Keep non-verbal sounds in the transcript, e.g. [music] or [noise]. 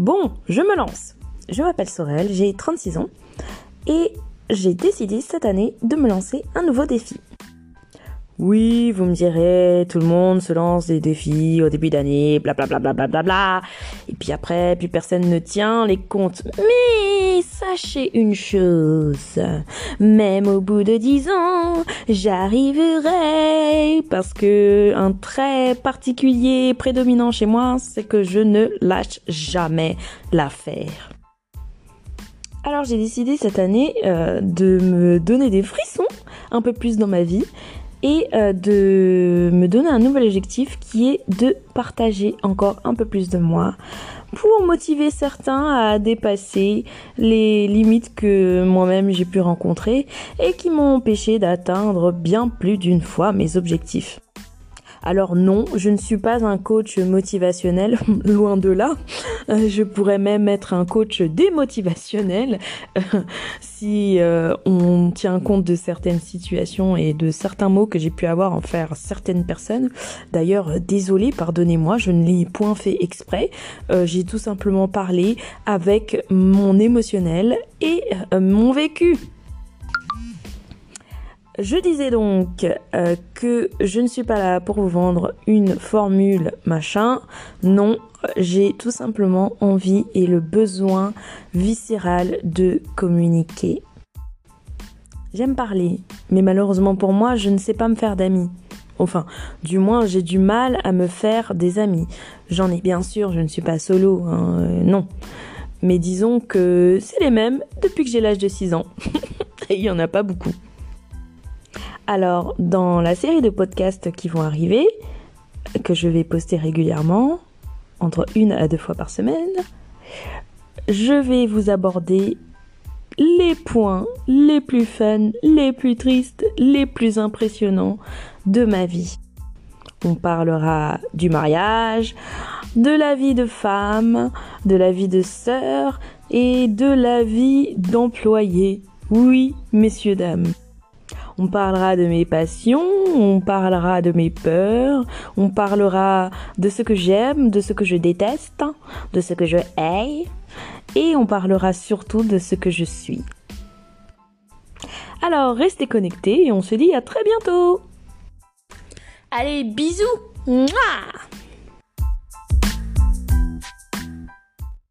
Bon, je me lance. Je m'appelle Sorel, j'ai 36 ans et j'ai décidé cette année de me lancer un nouveau défi. Oui, vous me direz, tout le monde se lance des défis au début d'année, blablabla, bla, bla, bla, Et puis après, plus personne ne tient les comptes. Mais sachez une chose, même au bout de dix ans, j'arriverai parce que un trait particulier prédominant chez moi, c'est que je ne lâche jamais l'affaire. Alors j'ai décidé cette année euh, de me donner des frissons un peu plus dans ma vie et euh, de me donner un nouvel objectif qui est de partager encore un peu plus de moi pour motiver certains à dépasser les limites que moi-même j'ai pu rencontrer et qui m'ont empêché d'atteindre bien plus d'une fois mes objectifs. Alors non, je ne suis pas un coach motivationnel, [laughs] loin de là. Euh, je pourrais même être un coach démotivationnel [laughs] si euh, on tient compte de certaines situations et de certains mots que j'ai pu avoir en faire certaines personnes. D'ailleurs, euh, désolé, pardonnez-moi, je ne l'ai point fait exprès. j'ai tout simplement parlé avec mon émotionnel et mon vécu. Je disais donc euh, que je ne suis pas là pour vous vendre une formule machin. Non, j'ai tout simplement envie et le besoin viscéral de communiquer. J'aime parler, mais malheureusement pour moi, je ne sais pas me faire d'amis. Enfin, du moins, j'ai du mal à me faire des amis. J'en ai bien sûr, je ne suis pas solo, hein, euh, non. Mais disons que c'est les mêmes depuis que j'ai l'âge de 6 ans. [laughs] il n'y en a pas beaucoup. Alors, dans la série de podcasts qui vont arriver, que je vais poster régulièrement, entre une à deux fois par semaine, je vais vous aborder les points les plus fun, les plus tristes, les plus impressionnants de ma vie. On parlera du mariage, de la vie de femme, de la vie de sœur et de la vie d'employé. Oui, messieurs, dames. On parlera de mes passions, on parlera de mes peurs, on parlera de ce que j'aime, de ce que je déteste, de ce que je hais, et on parlera surtout de ce que je suis. Alors restez connectés et on se dit à très bientôt. Allez, bisous.